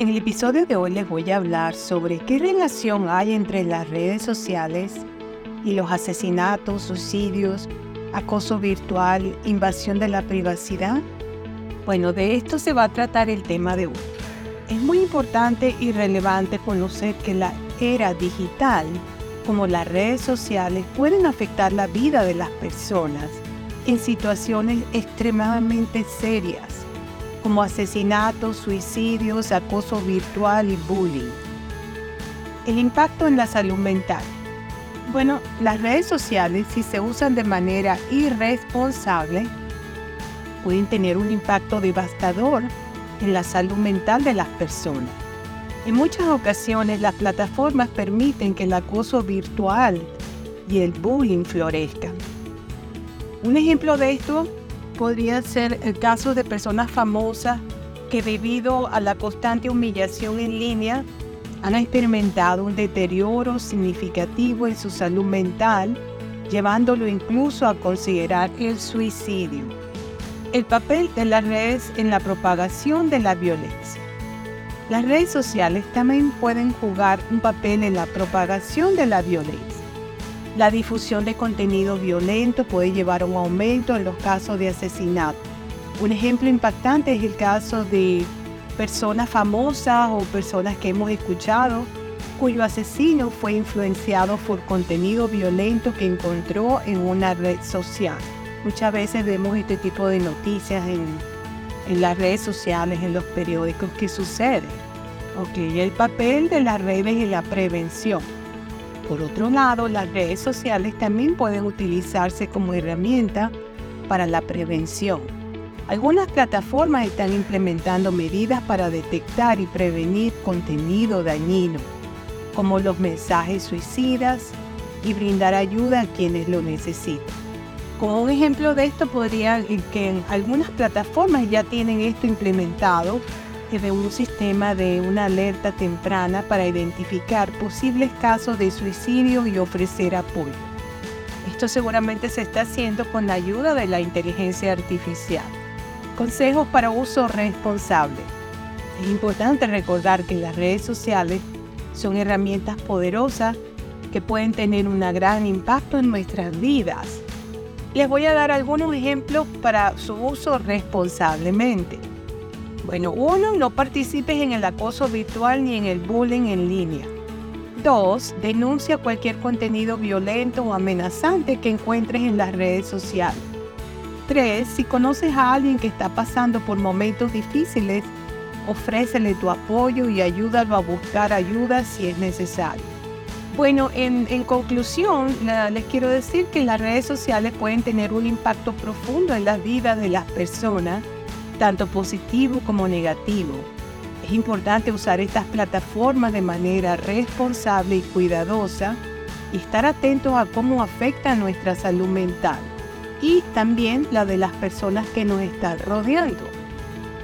En el episodio de hoy les voy a hablar sobre qué relación hay entre las redes sociales y los asesinatos, suicidios, acoso virtual, invasión de la privacidad. Bueno, de esto se va a tratar el tema de hoy. Es muy importante y relevante conocer que la era digital, como las redes sociales, pueden afectar la vida de las personas en situaciones extremadamente serias como asesinatos, suicidios, acoso virtual y bullying. El impacto en la salud mental. Bueno, las redes sociales, si se usan de manera irresponsable, pueden tener un impacto devastador en la salud mental de las personas. En muchas ocasiones las plataformas permiten que el acoso virtual y el bullying florezcan. Un ejemplo de esto podría ser el caso de personas famosas que debido a la constante humillación en línea han experimentado un deterioro significativo en su salud mental, llevándolo incluso a considerar el suicidio. El papel de las redes en la propagación de la violencia. Las redes sociales también pueden jugar un papel en la propagación de la violencia. La difusión de contenido violento puede llevar a un aumento en los casos de asesinato. Un ejemplo impactante es el caso de personas famosas o personas que hemos escuchado cuyo asesino fue influenciado por contenido violento que encontró en una red social. Muchas veces vemos este tipo de noticias en, las redes sociales, en los periódicos, que sucede. Ok, el papel de las redes en la prevención. Por otro lado, las redes sociales también pueden utilizarse como herramienta para la prevención. Algunas plataformas están implementando medidas para detectar y prevenir contenido dañino, como los mensajes suicidas y brindar ayuda a quienes lo necesitan. Como un ejemplo de esto podría que algunas plataformas ya tienen esto implementado de un sistema de una alerta temprana para identificar posibles casos de suicidio y ofrecer apoyo. Esto seguramente se está haciendo con la ayuda de la inteligencia artificial. Consejos para uso responsable. Es importante recordar que las redes sociales son herramientas poderosas que pueden tener un gran impacto en nuestras vidas. Les voy a dar algunos ejemplos para su uso responsablemente. Bueno, uno, no participes en el acoso virtual ni en el bullying en línea. Dos, denuncia cualquier contenido violento o amenazante que encuentres en las redes sociales. Tres, si conoces a alguien que está pasando por momentos difíciles, ofrécele tu apoyo y ayúdalo a buscar ayuda si es necesario. Bueno, en, conclusión, les quiero decir que las redes sociales pueden tener un impacto profundo en la vida de las personas tanto positivo como negativo. Es importante usar estas plataformas de manera responsable y cuidadosa y estar atentos a cómo afecta nuestra salud mental y también la de las personas que nos están rodeando.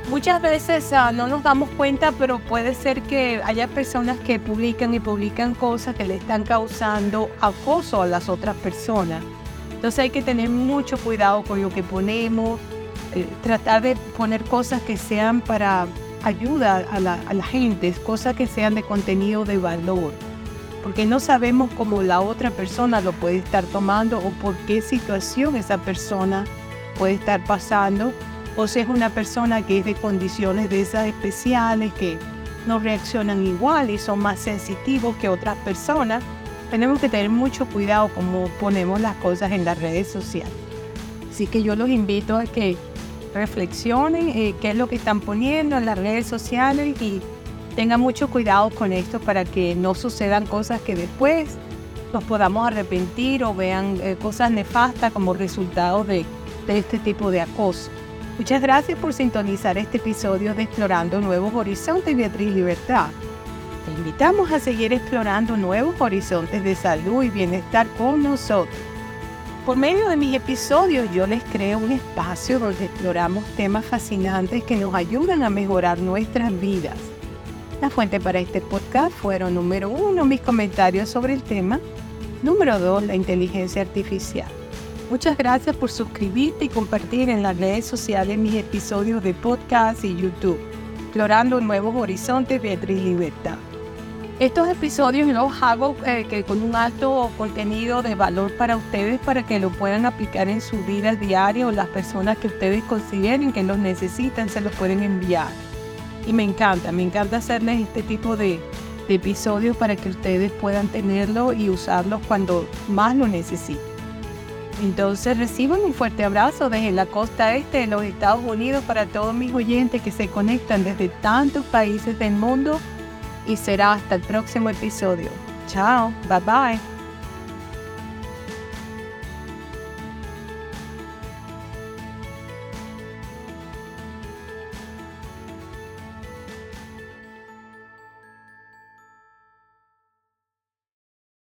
Muchas veces ah, no nos damos cuenta, pero puede ser que haya personas que publican y publican cosas que le están causando acoso a las otras personas. Entonces hay que tener mucho cuidado con lo que ponemos, eh, tratar de poner cosas que sean para ayuda a la, gente, cosas que sean de contenido de valor, porque no sabemos cómo la otra persona lo puede estar tomando o por qué situación esa persona puede estar pasando, o si es una persona que es de condiciones de esas especiales, que no reaccionan igual y son más sensitivos que otras personas. Tenemos que tener mucho cuidado cómo ponemos las cosas en las redes sociales. Así que yo los invito a que reflexionen eh, qué es lo que están poniendo en las redes sociales y tengan mucho cuidado con esto para que no sucedan cosas que después nos podamos arrepentir o vean eh, cosas nefastas como resultado de, de este tipo de acoso. Muchas gracias por sintonizar este episodio de Explorando Nuevos Horizontes Beatriz Libertad. Te invitamos a seguir explorando nuevos horizontes de salud y bienestar con nosotros. Por medio de mis episodios yo les creo un espacio donde exploramos temas fascinantes que nos ayudan a mejorar nuestras vidas. La fuente para este podcast fueron número uno mis comentarios sobre el tema, número dos la inteligencia artificial. Muchas gracias por suscribirte y compartir en las redes sociales mis episodios de podcast y YouTube. explorando nuevos horizontes, Beatriz Libertad. Estos episodios los hago eh, que con un alto contenido de valor para ustedes para que lo puedan aplicar en su vida diaria o las personas que ustedes consideren que los necesitan se los pueden enviar. Y me encanta, me encanta hacerles este tipo de, episodios para que ustedes puedan tenerlo y usarlos cuando más lo necesiten. Entonces reciban un fuerte abrazo desde la costa este de los Estados Unidos para todos mis oyentes que se conectan desde tantos países del mundo y será hasta el próximo episodio. Chao, bye bye.